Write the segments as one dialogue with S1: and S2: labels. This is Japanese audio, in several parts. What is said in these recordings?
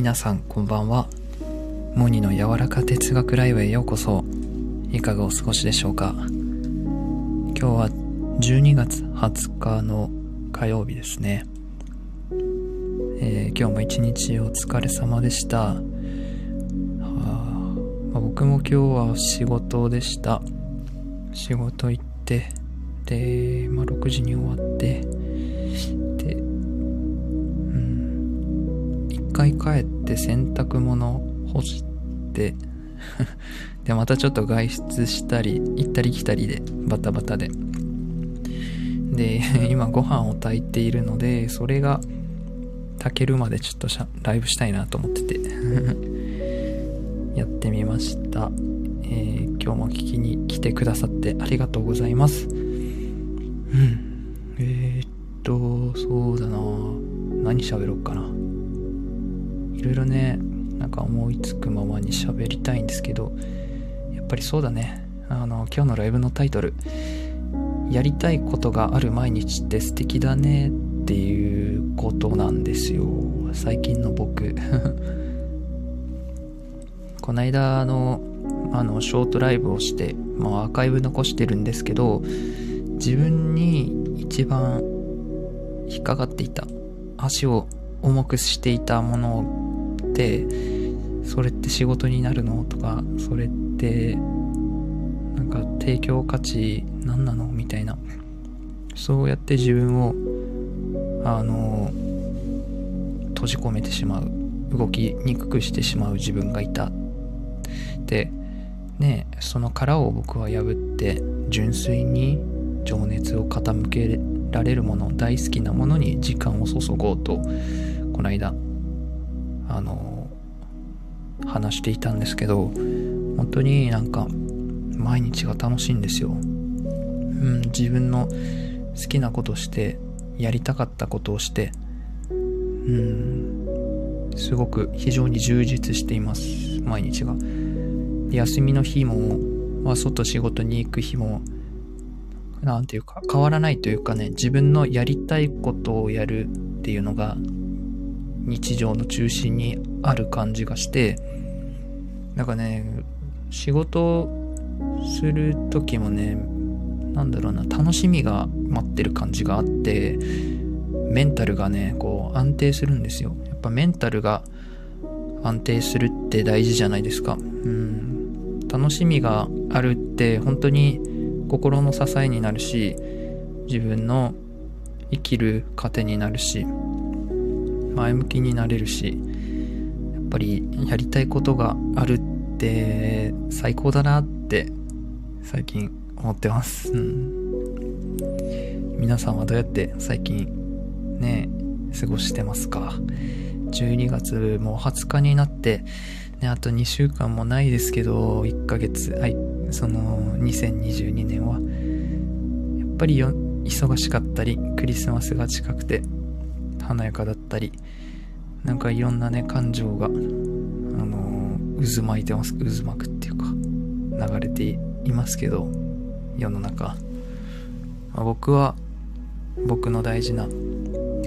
S1: 皆さんこんばんは。モニの柔らか哲学ライブへようこそ。いかがお過ごしでしょうか。今日は12月20日の火曜日ですね、えー、今日も一日お疲れ様でした、はまあ、僕も今日は仕事でした。仕事行ってで、まあ、6時に終わって回帰って洗濯物干して でまたちょっと外出したり行ったり来たりでバタバタで。で 今ご飯を炊いているのでそれが炊けるまでちょっとライブしたいなと思ってて。やってみました、えー、今日も聞きに来てくださってありがとうございます。うん。えー、っとそうだな。何喋ろうかな。いろいろねなんか思いつくままに喋りたいんですけどやっぱりそうだね。あの今日のライブのタイトルやりたいことがある毎日って素敵だねっていうことなんですよ。最近の僕。この間のあのショートライブをして、まあ、アーカイブ残してるんですけど自分に一番引っかかっていた足を重くしていたものってそれって仕事になるの？とかそれってなんか提供価値何なの？みたいな。そうやって自分をあの閉じ込めてしまう。動きにくくしてしまう。自分がいた。でねその殻を僕は破って純粋に情熱を傾けられるもの大好きなものに時間を注ごうとこの間あの話していたんですけど本当になんか毎日が楽しいんですよ。うん、自分の好きなことしてやりたかったことをしてうんすごく非常に充実しています毎日が休みの日も、まあ、外仕事に行く日もなんていうか変わらないというかね自分のやりたいことをやるっていうのが日常の中心にある感じがしてなんかね仕事する時もねなんだろうな楽しみが待ってる感じがあってメンタルがねこう安定するんですよ。やっぱメンタルが安定するって大事じゃないですか。うん。楽しみがあるって本当に心の支えになるし自分の生きる糧になるし前向きになれるしやっぱりやりたいことがあるって最高だなって最近思ってます。うん。皆さんはどうやって最近ね、過ごしてますか ?12 月もう20日になって、ね、あと2週間もないですけど、1ヶ月、はい、その2022年は、やっぱりよ忙しかったり、クリスマスが近くて、華やかだったり、なんかいろんなね、感情が、渦巻いてます。渦巻くっていうか、流れていますけど、世の中、まあ、僕は僕の大事な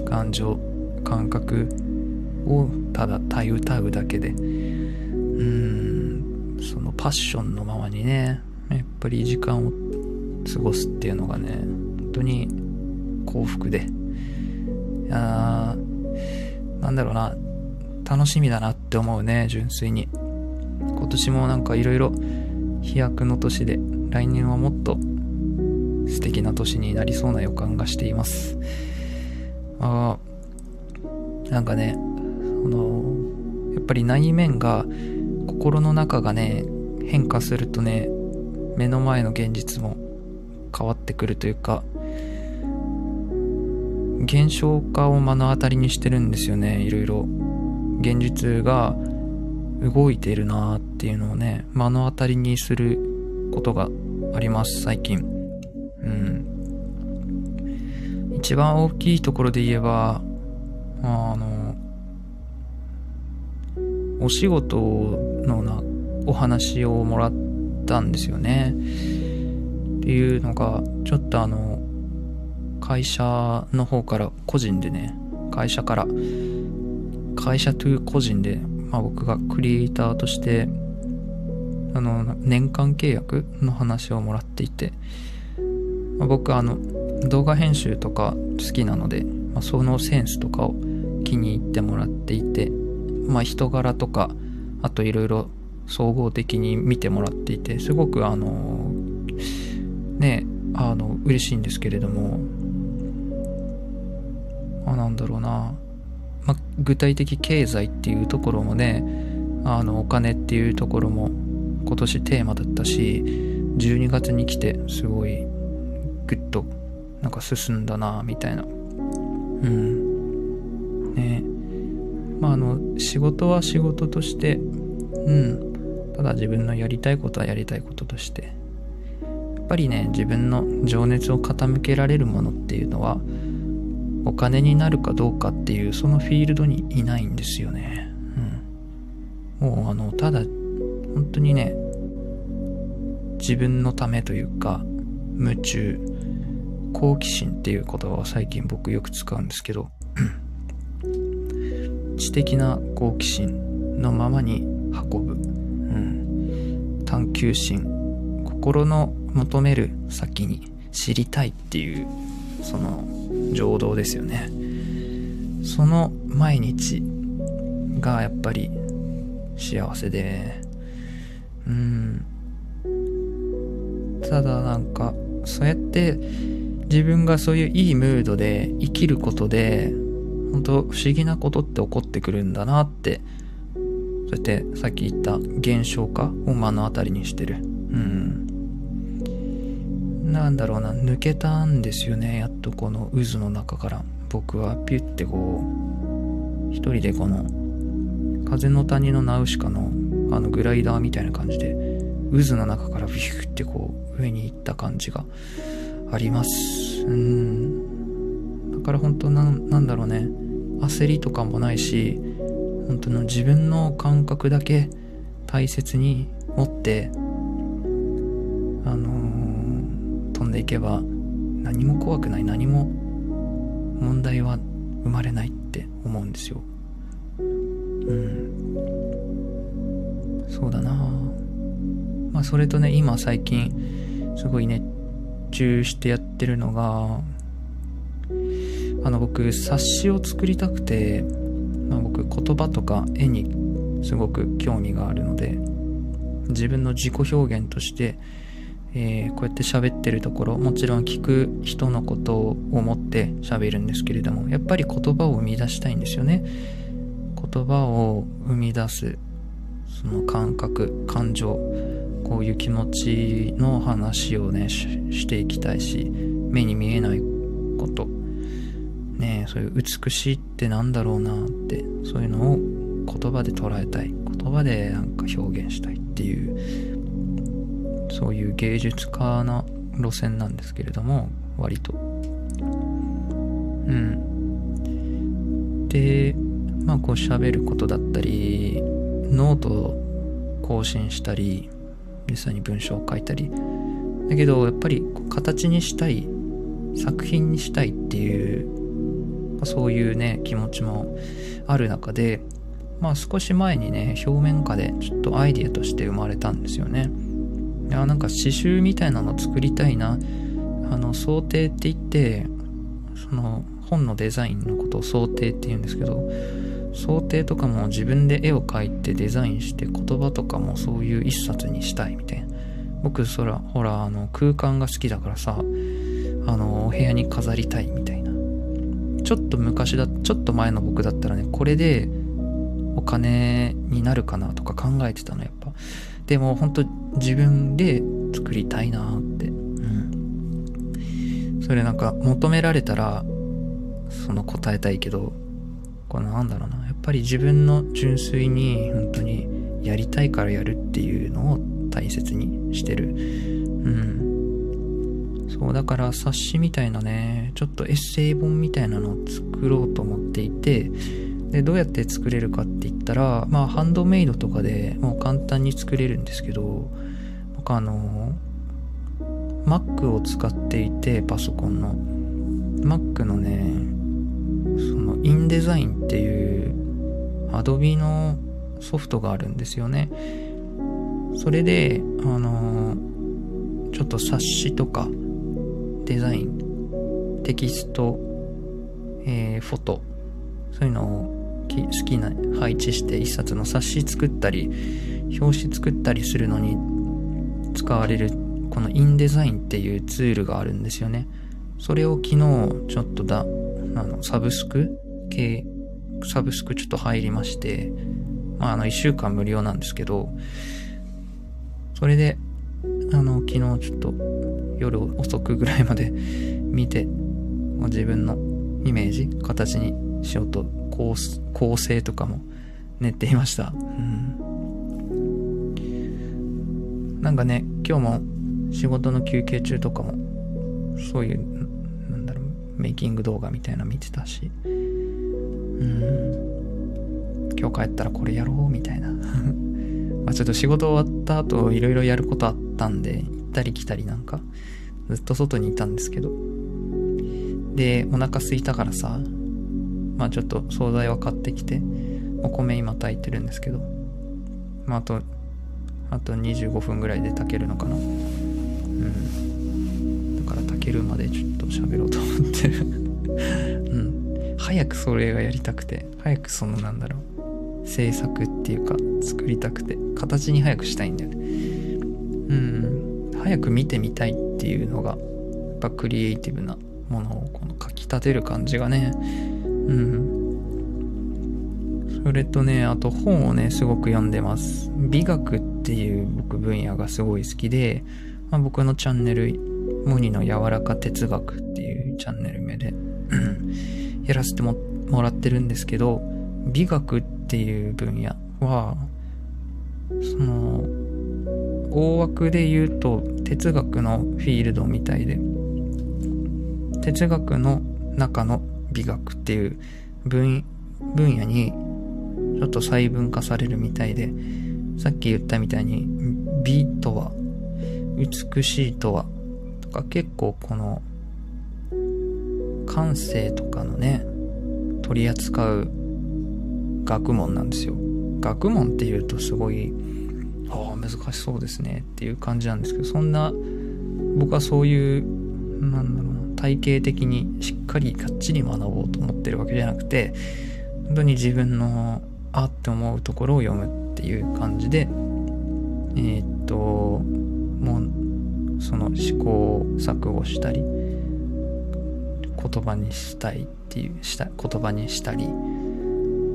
S1: 感情感覚をただた歌うだけで。うーんそのパッションのままにねやっぱり時間を過ごすっていうのがね本当に幸福で。いやなんだろうな楽しみだなって思うね純粋に。今年もなんかいろいろ飛躍の年で来年はもっと素敵な年になりそうな予感がしています。あなんかね、その、やっぱり内面が、心の中がね、変化するとね、目の前の現実も変わってくるというか、現象化を目の当たりにしてるんですよね、いろいろ。現実が動いてるなっていうのをね、目の当たりにすることがあります、最近。うん。一番大きいところで言えば、あの、お仕事のな、お話をもらったんですよね。っていうのが、ちょっとあの、会社の方から個人でね、会社から会社という個人で、まあ、僕がクリエイターとしてあの年間契約の話をもらっていて、まあ、僕あの動画編集とか好きなので、まあ、そのセンスとかを気に入ってもらっていて、まあ、人柄とかあといろいろ総合的に見てもらっていてすごくあのねあの嬉しいんですけれどもあなんだろうな、まあ、具体的経済っていうところもねあのお金っていうところも今年テーマだったし12月に来てすごいグッとなんか進んだなみたいな。うん。ね。まああの仕事は仕事としてうん。ただ自分のやりたいことはやりたいこととして。やっぱりね自分の情熱を傾けられるものっていうのはお金になるかどうかっていうそのフィールドにいないんですよね。うん。もうあの、ただ、本当にね、自分のためというか、夢中、好奇心っていう言葉を最近僕よく使うんですけど、知的な好奇心のままに運ぶ。うん。探求心、心の求める先に知りたいっていうその情動ですよね。その毎日がやっぱり幸せで。うん。ただなんかそうやって自分がそういういいムードで生きることで本当不思議なことって起こってくるんだなって。そうやってさっき言った現象化を目の当たりにしてる。うん。なんだろうな抜けたんですよねやっとこの渦の中から。僕はピュッてこう一人でこの風の谷のナウシカのあのグライダーみたいな感じで渦の中からビューってこう上に行った感じがあります。うん。だから本当ななんだろうね。焦りとかもないし本当の自分の感覚だけ大切に持ってでいけば何も怖くない何も問題は生まれないって思うんですよ。うん。そうだな。まあそれとね今最近すごい熱中してやってるのがあの僕冊子を作りたくて、まあ、僕言葉とか絵にすごく興味があるので自分の自己表現としてえー、こうやって喋ってるところもちろん聞く人のことを思って喋るんですけれどもやっぱり言葉を生み出したいんですよね。言葉を生み出すその感覚感情こういう気持ちの話をねしていきたいし目に見えないこと。ねそういう美しいってなんだろうなってそういうのを言葉で捉えたい。言葉でなんか表現したいっていうそういう芸術家な路線なんですけれども割と。うん。でまあこう喋ることだったりノートを更新したり実際に文章を書いたり。だけどやっぱり形にしたい作品にしたいっていう、ま、そういうね気持ちもある中でまあ少し前にね表面下でちょっとアイディアとして生まれたんですよね。いやなんか刺繍みたいなの作りたいな。あの想定って言ってその本のデザインのことを想定って言うんですけど想定とかも自分で絵を描いてデザインして言葉とかもそういう一冊にしたいみたいな。僕そらほらあの空間が好きだからさあのお部屋に飾りたいみたいな。ちょっと昔だちょっと前の僕だったらねこれでお金になるかなとか考えてたのやっぱ。でも本当自分で作りたいなって。うん。それなんか求められたら、その答えたいけど、これなんだろうな。やっぱり自分の純粋に本当にやりたいからやるっていうのを大切にしてる。うん。そう、だから冊子みたいなね、ちょっとエッセイ本みたいなのを作ろうと思っていて、でどうやって作れるかって言ったらまあハンドメイドとかでもう簡単に作れるんですけど僕あの Mac を使っていてパソコンの Mac のねそのインデザインっていう Adobe のソフトがあるんですよね。それで、あの、ちょっと冊子とか、デザイン、テキスト、えー、フォト、そういうのを好きな配置して一冊の冊子作ったり、表紙作ったりするのに使われるこのインデザインっていうツールがあるんですよね。それを昨日ちょっとだ、あの、サブスク系、サブスクちょっと入りまして、まあ、あの、一週間無料なんですけど、それで、あの、昨日ちょっと夜遅くぐらいまで 見て、自分のイメージ、形にしようと構構成とかも練っていました。うん。なんかね、今日も仕事の休憩中とかも、そういう、なんだろう、メイキング動画みたいな見てたし、うん。今日帰ったらこれやろうみたいな。まあちょっと仕事終わった後いろいろやることあったんで、行ったり来たりなんか、ずっと外にいたんですけど。で、お腹空いたからさ、まあちょっと惣菜は買ってきて、お米今炊いてるんですけど、まああと、あと25分ぐらいで炊けるのかな。うん。だから炊けるまでちょっと喋ろうと思ってる うん。早くそれがやりたくて、早くそのなんだろう、制作っていうか作りたくて、形に早くしたいんだよね。うん。早く見てみたいっていうのが、やっぱクリエイティブなものをこの書き立てる感じがね、うん。それとね、あと本をね、すごく読んでます。美学っていう僕分野がすごい好きで、まあ、僕のチャンネル、モニの柔らか哲学っていうチャンネル名でやらせてもらってるんですけど、美学っていう分野は、その、大枠で言うと哲学のフィールドみたいで、哲学の中の美学っていう分分野にちょっと細分化されるみたいで、さっき言ったみたいに美とは、美しいとは、とか結構この感性とかのね、取り扱う学問なんですよ。学問って言うとすごい、ああ、難しそうですねっていう感じなんですけど、そんな、僕はそういう、なんだろう体系的にしっかりがっちり学ぼうと思ってるわけじゃなくて、本当に自分のあって思うところを読むっていう感じで、えー、っと、もう、その思考錯誤したり、言葉にしたいっていう、した言葉にしたり、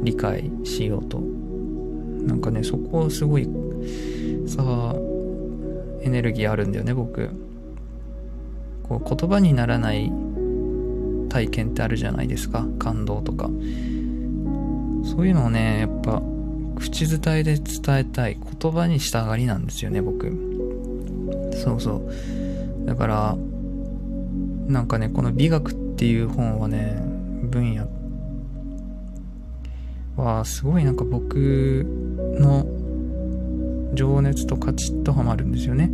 S1: 理解しようと。なんかね、そこをすごい、さあ、エネルギーあるんだよね、僕。こう言葉にならない体験ってあるじゃないですか感動とかそういうのをねやっぱ口伝えで伝えたい言葉にしたがりなんですよね僕。そうそう。だからなんかねこの美学っていう本はね分野はすごいなんか僕の情熱とカチッとハマるんですよね。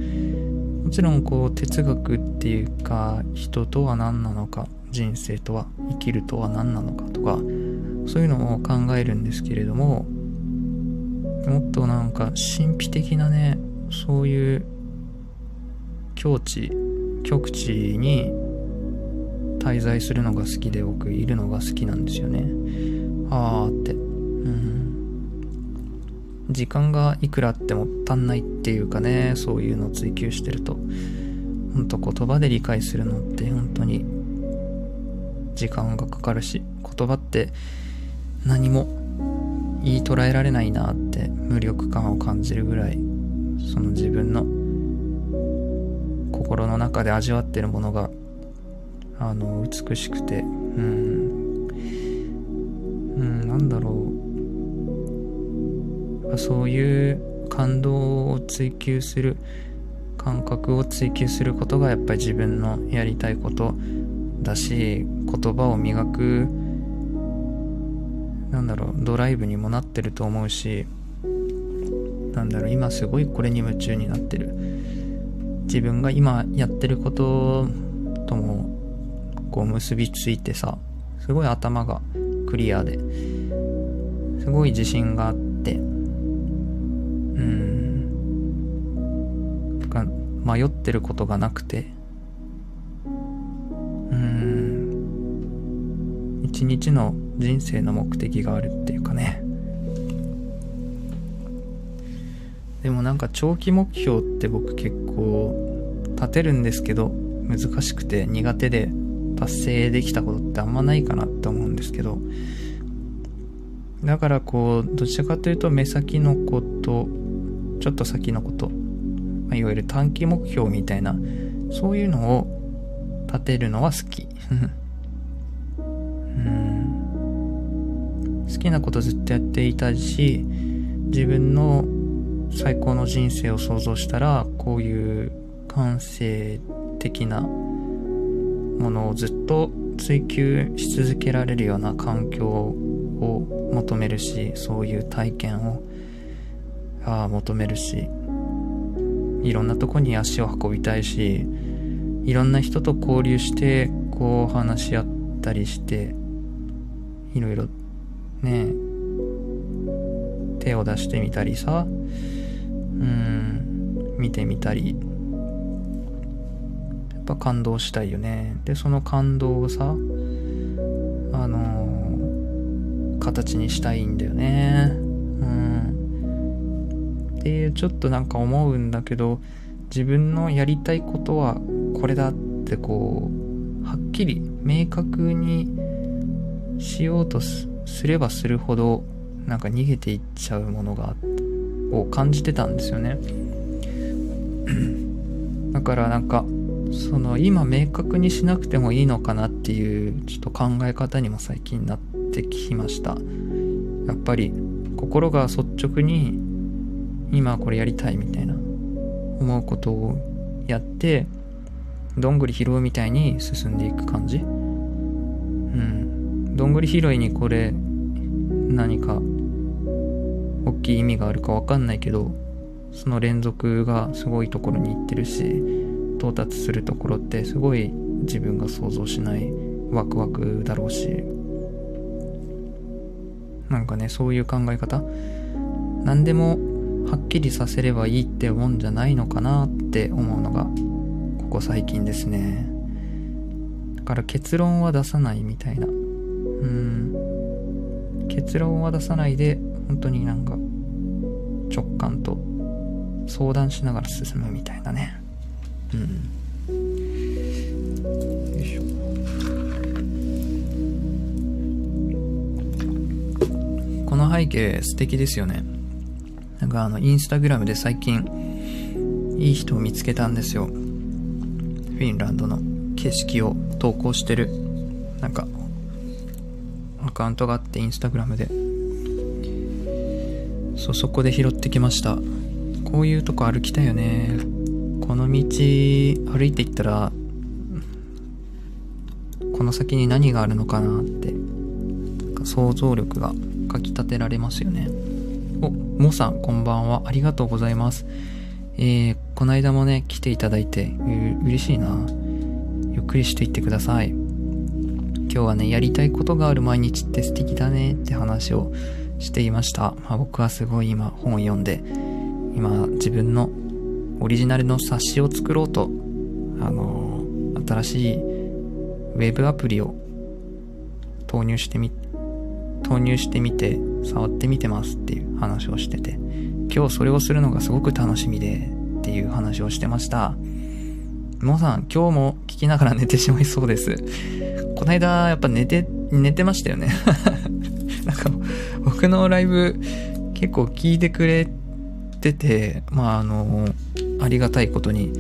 S1: もちろんこう哲学っていうか人とは何なのか人生とは生きるとは何なのかとかそういうのを考えるんですけれどももっとなんか神秘的なねそういう境地極地に滞在するのが好きで僕いるのが好きなんですよね。あーって。うん。時間がいくらあっても足んないっていうかね、そういうのを追求してると、ほんと言葉で理解するのって本当に時間がかかるし、言葉って何も言い捉えられないなって無力感を感じるぐらい、その自分の心の中で味わってるものが、あの、美しくて、うん、うん、なんだろう、そういう感動を追求する感覚を追求することがやっぱり自分のやりたいことだし言葉を磨くなんだろうドライブにもなってると思うしなんだろう。今すごいこれに夢中になってる。自分が今やってることともこう結びついてさすごい頭がクリアですごい自信があってうんか迷ってることがなくてうん。一日の人生の目的があるっていうかね。でもなんか長期目標って僕結構立てるんですけど難しくて苦手で達成できたことってあんまないかなって思うんですけど。だからこうどちらかというと目先のことちょっと先のこと、まあ、いわゆる短期目標みたいなそういうのを立てるのは好き。うん。好きなことずっとやっていたし自分の最高の人生を想像したらこういう感性的なものをずっと追求し続けられるような環境を求めるしそういう体験をあ求めるしいろんなとこに足を運びたいしいろんな人と交流してこう話し合ったりしていろいろね手を出してみたりさうん。見てみたり。やっぱ感動したいよね。でその感動をさあのー、形にしたいんだよね。うん。っていうちょっとなんか思うんだけど自分のやりたいことはこれだってこうはっきり明確にしようとすればするほどなんか逃げていっちゃうものがあって。を感じてたんですよね。だからなんかその今明確にしなくてもいいのかなっていうちょっと考え方にも最近なってきました。やっぱり心が率直に今これやりたいみたいな思うことをやってどんぐり拾うみたいに進んでいく感じ。うん。どんぐり拾いにこれ何か大きい意味があるか分かんないけどその連続がすごいところに行ってるし到達するところってすごい自分が想像しないワクワクだろうし。なんかねそういう考え方？何でもはっきりさせればいいってもんじゃないのかなって思うのがここ最近ですね。だから結論は出さないみたいな。うん。結論は出さないで本当になんか直感と相談しながら進むみたいなね。うん。よいしょ。この背景素敵ですよね。なんかあのインスタグラムで最近いい人を見つけたんですよ。フィンランドの景色を投稿してる。なんかアカウントがあってインスタグラムで。そうそこで拾ってきました。こういうとこ歩きたいよね。この道歩いていったらこの先に何があるのかなって想像力がかきたてられますよね。おもさんこんばんは。ありがとうございます。えー、この間もね来ていただいてう嬉しいな。ゆっくりしていってください。今日はねやりたいことがある毎日って素敵だねって話をしていました。まあ、僕はすごい今本を読んで、今自分のオリジナルの冊子を作ろうと、あのー、新しいウェブアプリを投入してみ、投入してみて、触ってみてますっていう話をしてて、今日それをするのがすごく楽しみでっていう話をしてました。もさん、今日も聞きながら寝てしまいそうです。この間、やっぱ寝て、寝てましたよね なんか、僕のライブ結構聞いてくれてて、まああの、ありがたいことに。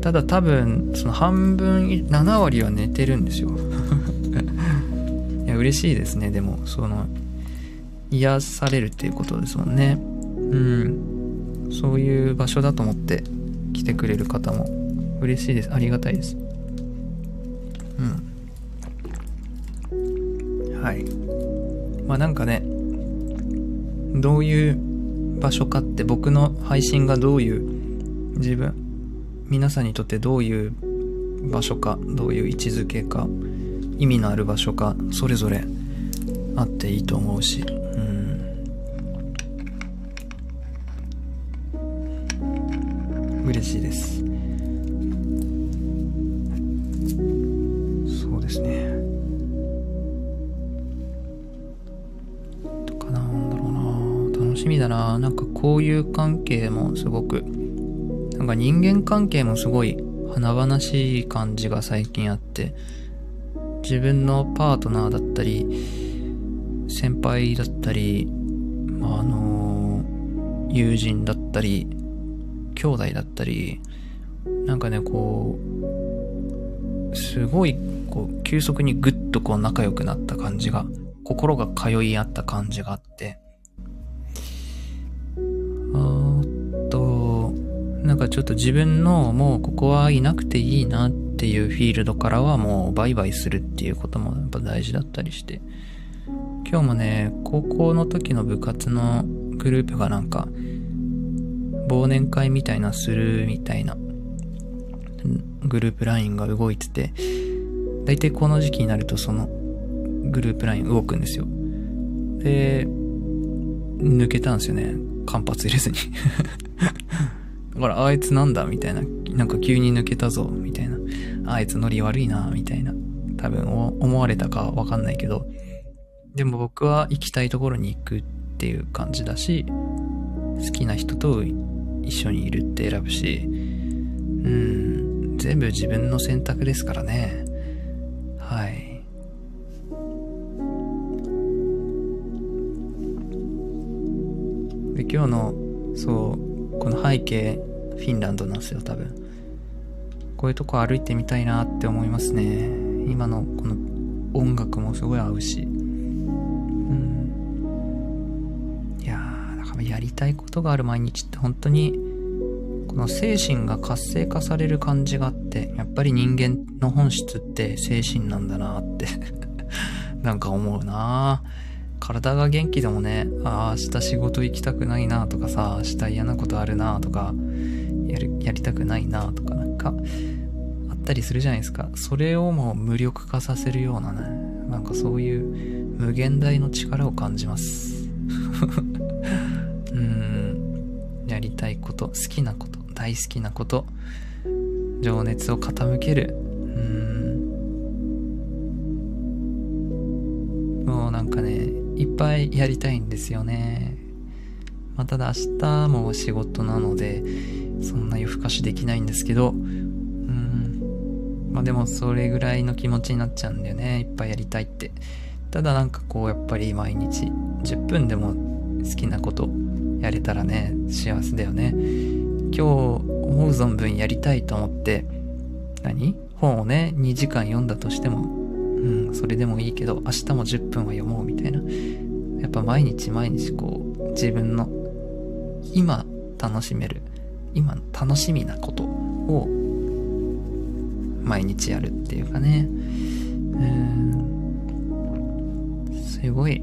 S1: ただ多分、その半分、7割は寝てるんですよ。いや、嬉しいですね。でも、その、癒されるっていうことですもんね。うん。そういう場所だと思って来てくれる方も嬉しいです。ありがたいです。うん。はい。まあなんかね、どういう場所かって僕の配信がどういう自分皆さんにとってどういう場所かどういう位置づけか意味のある場所かそれぞれあっていいと思うし。うん。嬉しいです。そうですね。しみだな。なんかこういう関係もすごくなんか人間関係もすごい華々しい感じが最近あって自分のパートナーだったり先輩だったり、まあ、あの友人だったり兄弟だったりなんかねこうすごいこう急速にぐっとこう仲良くなった感じが心が通い合った感じがあってかちょっと自分のもうここはいなくていいなっていうフィールドからはもうバイバイするっていうこともやっぱ大事だったりして今日もね高校の時の部活のグループがなんか忘年会みたいなするみたいなグループ LINE が動いてて、大体この時期になるとそのグループ LINE 動くんですよ。で、抜けたんですよね。間髪入れずに だからあいつなんだみたいな。なんか急に抜けたぞみたいな。あいつノリ悪いなみたいな。多分思われたかわかんないけど。でも僕は行きたいところに行くっていう感じだし、好きな人と一緒にいるって選ぶし、うん、全部自分の選択ですからね。はい。で、今日の、そう、この背景、フィンランドなんですよ、多分。こういうとこ歩いてみたいなって思いますね。今のこの音楽もすごい合うし。うん。いやー、だからやりたいことがある毎日って本当にこの精神が活性化される感じがあって、やっぱり人間の本質って精神なんだなって なんか思うな体が元気でもね、ああ、明日仕事行きたくないなとかさ、明日嫌なことあるなとか、やる、やりたくないなとかなんか、あったりするじゃないですか。それをもう無力化させるようなね、なんかそういう無限大の力を感じます。うん、やりたいこと、好きなこと、大好きなこと情熱を傾けるうんもうなんかねいっぱいやりたいんですよねまあ、ただ明日も仕事なのでそんな夜更かしできないんですけどうん。まあでもそれぐらいの気持ちになっちゃうんだよね。いっぱいやりたいって。ただなんかこうやっぱり毎日10分でも好きなことやれたらね幸せだよね。今日思う存分やりたいと思って、何？本をね、2時間読んだとしても、うん、それでもいいけど、明日も10分は読もうみたいな。やっぱ毎日毎日こう、自分の今楽しめる、今楽しみなことを毎日やるっていうかね。うん、すごい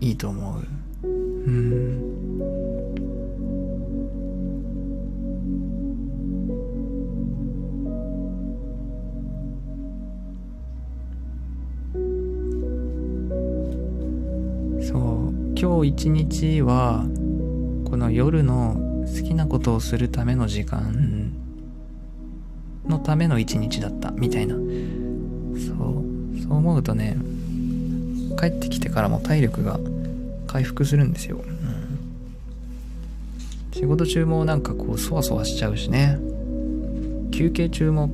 S1: いいと思う。うんそう。今日一日はこの夜の好きなことをするための時間のための一日だったみたいな。そうそう思うとね帰ってきてからも体力が回復するんですよ、うん、仕事中もなんかこうそわそわしちゃうしね。休憩中も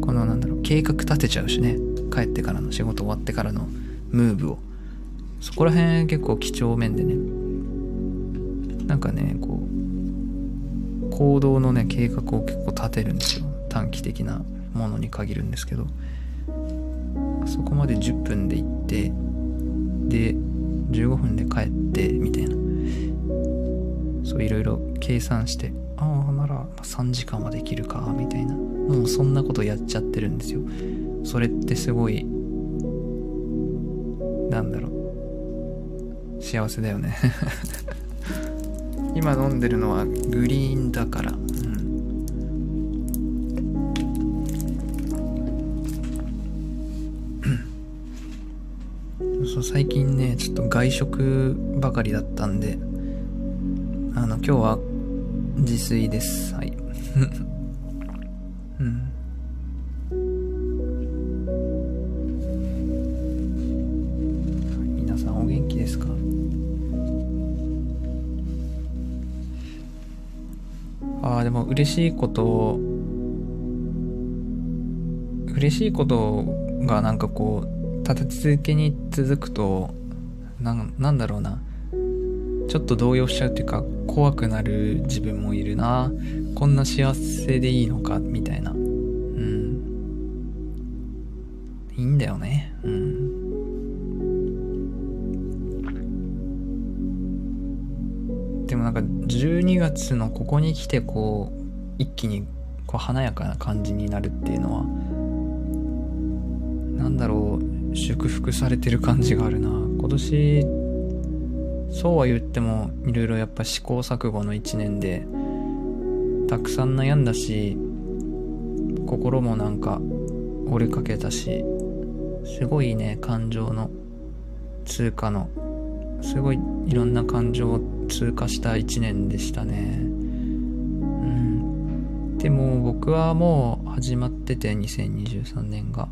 S1: このなんだろう計画立てちゃうしね。帰ってからの仕事終わってからのムーブを。そこら辺結構几帳面でね。なんかねこう行動のね計画を結構立てるんですよ。短期的なものに限るんですけど。そこまで10分で行ってで15分で帰ってみたいな。そういろいろ計算してああなら3時間はできるかみたいな。もうそんなことやっちゃってるんですよ。それってすごいなんだろう。幸せだよね。今飲んでるのはグリーンだから、うん、そう最近ねちょっと外食ばかりだったんであの今日は自炊です。はい。嬉しいことを、嬉しいことがなんかこう、立て続けに続くと、ななんだろうな。ちょっと動揺しちゃうっていうか、怖くなる自分もいるな。こんな幸せでいいのか、みたいな。うん。いいんだよね。うん。でもなんか12月のここに来てこう一気にこう華やかな感じになるっていうのはなんだろう祝福されてる感じがあるな。今年そうは言ってもいろいろやっぱ試行錯誤の1年でたくさん悩んだし心もなんか折れかけたしすごいね感情の通過のすごいいろんな感情を通過した1年でしたね。でも僕はもう始まってて2023年が。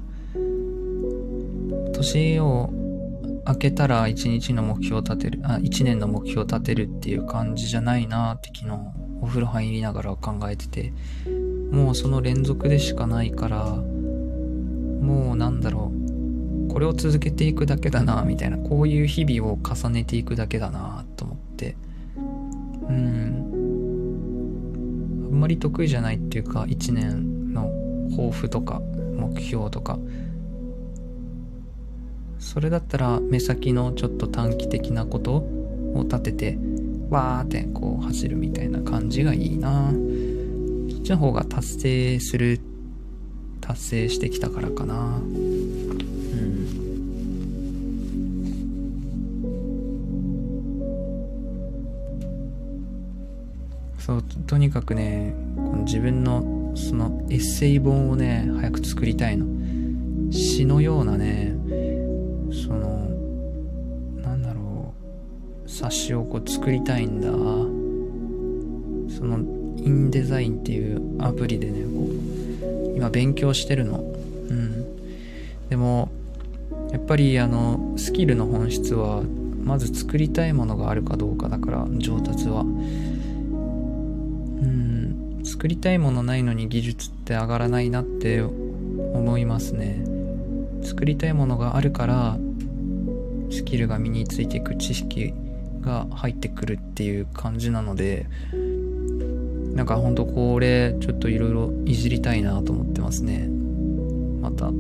S1: 年を明けたら1日の目標を立てる、あ、1年の目標を立てるっていう感じじゃないなって昨日お風呂入りながら考えてて、もうその連続でしかないから、もうなんだろう、これを続けていくだけだな、みたいな、こういう日々を重ねていくだけだな、と思って、うん。んまり得意じゃないっていうか、1年の抱負とか、目標とか、それだったら目先のちょっと短期的なことを立ててわーってこう走るみたいな感じがいいな。そっちの方が達成する達成してきたからかな。そうとにかくねこの自分のそのエッセイ本をね早く作りたいの。詩のようなねそのなんだろう冊子をこう作りたいんだ。そのインデザインっていうアプリでねこう今勉強してるの。うん。でもやっぱりあのスキルの本質はまず作りたいものがあるかどうかだから上達は。うん。作りたいものないのに技術って上がらないなって思いますね。作りたいものがあるからスキルが身についていく知識が入ってくるっていう感じなのでなんかほんとこれちょっといろいろいじりたいなと思ってますね。また。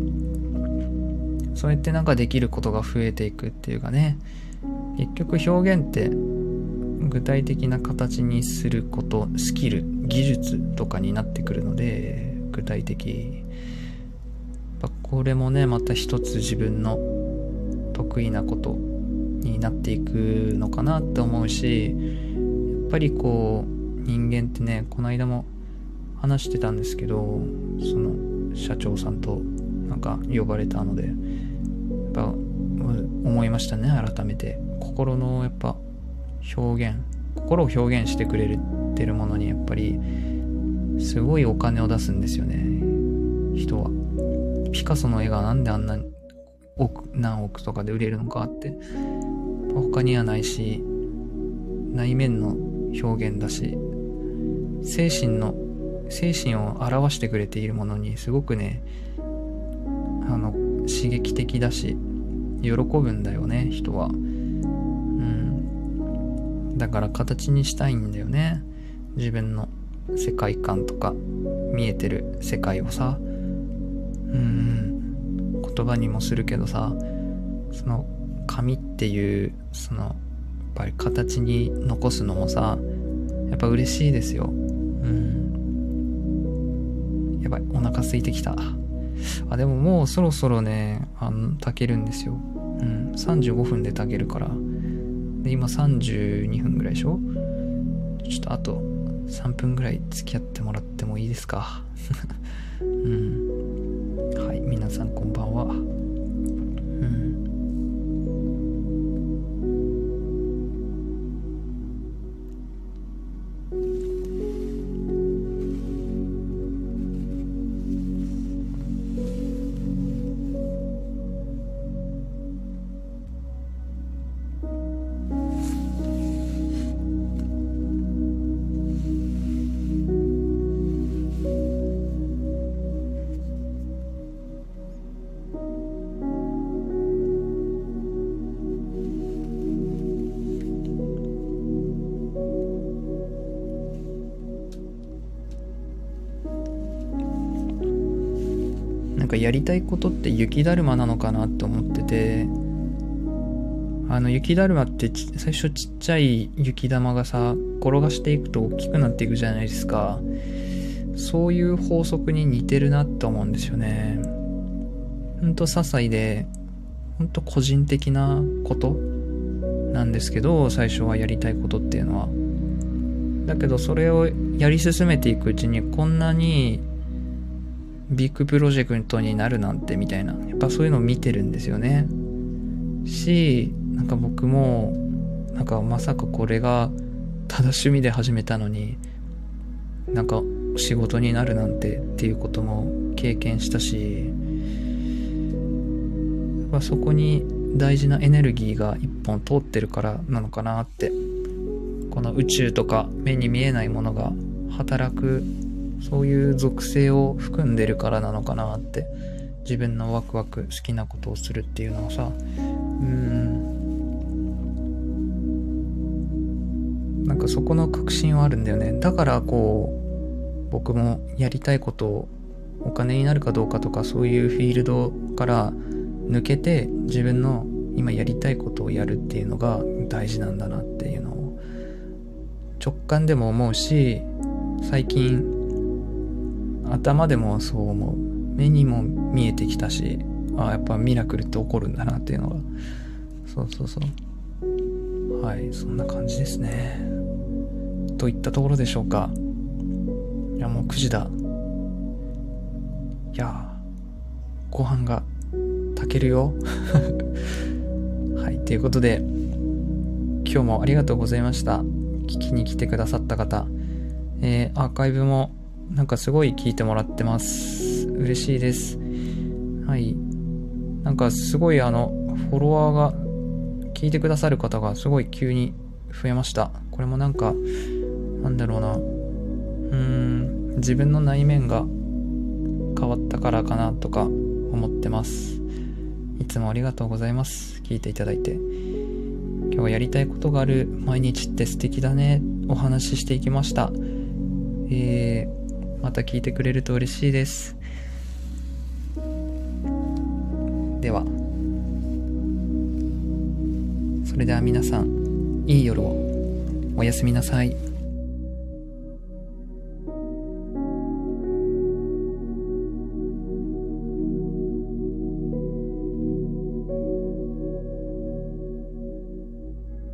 S1: そうやってなんかできることが増えていくっていうかね。結局表現って具体的な形にすることスキル技術とかになってくるので具体的。これもねまた一つ自分の得意なことになっていくのかなって思うしやっぱりこう人間ってねこの間も話してたんですけどその社長さんとなんか呼ばれたのでやっぱ思いましたね改めて。心のやっぱ表現心を表現してくれてるものにやっぱりすごいお金を出すんですよね。人は。ピカソの絵がなんであんな億何億とかで売れるのかって。他にはないし内面の表現だし精神の精神を表してくれているものにすごくねあの刺激的だし喜ぶんだよね人は。うん。だから形にしたいんだよね。自分の世界観とか見えてる世界をさ。うん言葉にもするけどさその紙っていうそのやっぱり形に残すのもさやっぱ嬉しいですよ。うん。やばいお腹空いてきた。あでももうそろそろねあの炊けるんですよ。うん。35分で炊けるから。で今32分ぐらいでしょ？ちょっとあと3分ぐらい付き合ってもらってもいいですか？うん。はい皆さんこんばんは。かやりたいことって雪だるまなのかなって思っててあの雪だるまって最初ちっちゃい雪玉がさ転がしていくと大きくなっていくじゃないですか。そういう法則に似てるなって思うんですよね。ほんと些細でほんと個人的なことなんですけど最初はやりたいことっていうのは。だけどそれをやり進めていくうちにこんなにビッグプロジェクトになるなんてみたいな。やっぱそういうのを見てるんですよね。しなんか僕もなんかまさかこれがただ趣味で始めたのになんか仕事になるなんてっていうことも経験したしやそこに大事なエネルギーが一本通ってるからなのかなって。この宇宙とか目に見えないものが働くそういう属性を含んでるからなのかなって自分のワクワク好きなことをするっていうのはさうんなんかそこの確信はあるんだよね。だからこう僕もやりたいことをお金になるかどうかとかそういうフィールドから抜けて自分の今やりたいことをやるっていうのが大事なんだなっていうのを直感でも思うし最近頭でもそう思う。目にも見えてきたしあやっぱミラクルって起こるんだなっていうのが。そうそうそう。はいそんな感じですね。といったところでしょうか。いやもう9時だ。いやご飯が炊けるよ。はいということで今日もありがとうございました。聞きに来てくださった方。えー、アーカイブもなんかすごい聞いてもらってます。嬉しいです。はい。なんかすごいあのフォロワーが聞いてくださる方がすごい急に増えました。これもなんかなんだろうな。うーん。自分の内面が変わったからかなとか思ってます。いつもありがとうございます。聞いていただいて。今日はやりたいことがある。毎日って素敵だね。お話ししていきました。えー、また聞いてくれると嬉しいです。では。それでは皆さんいい夜を。おやすみなさい。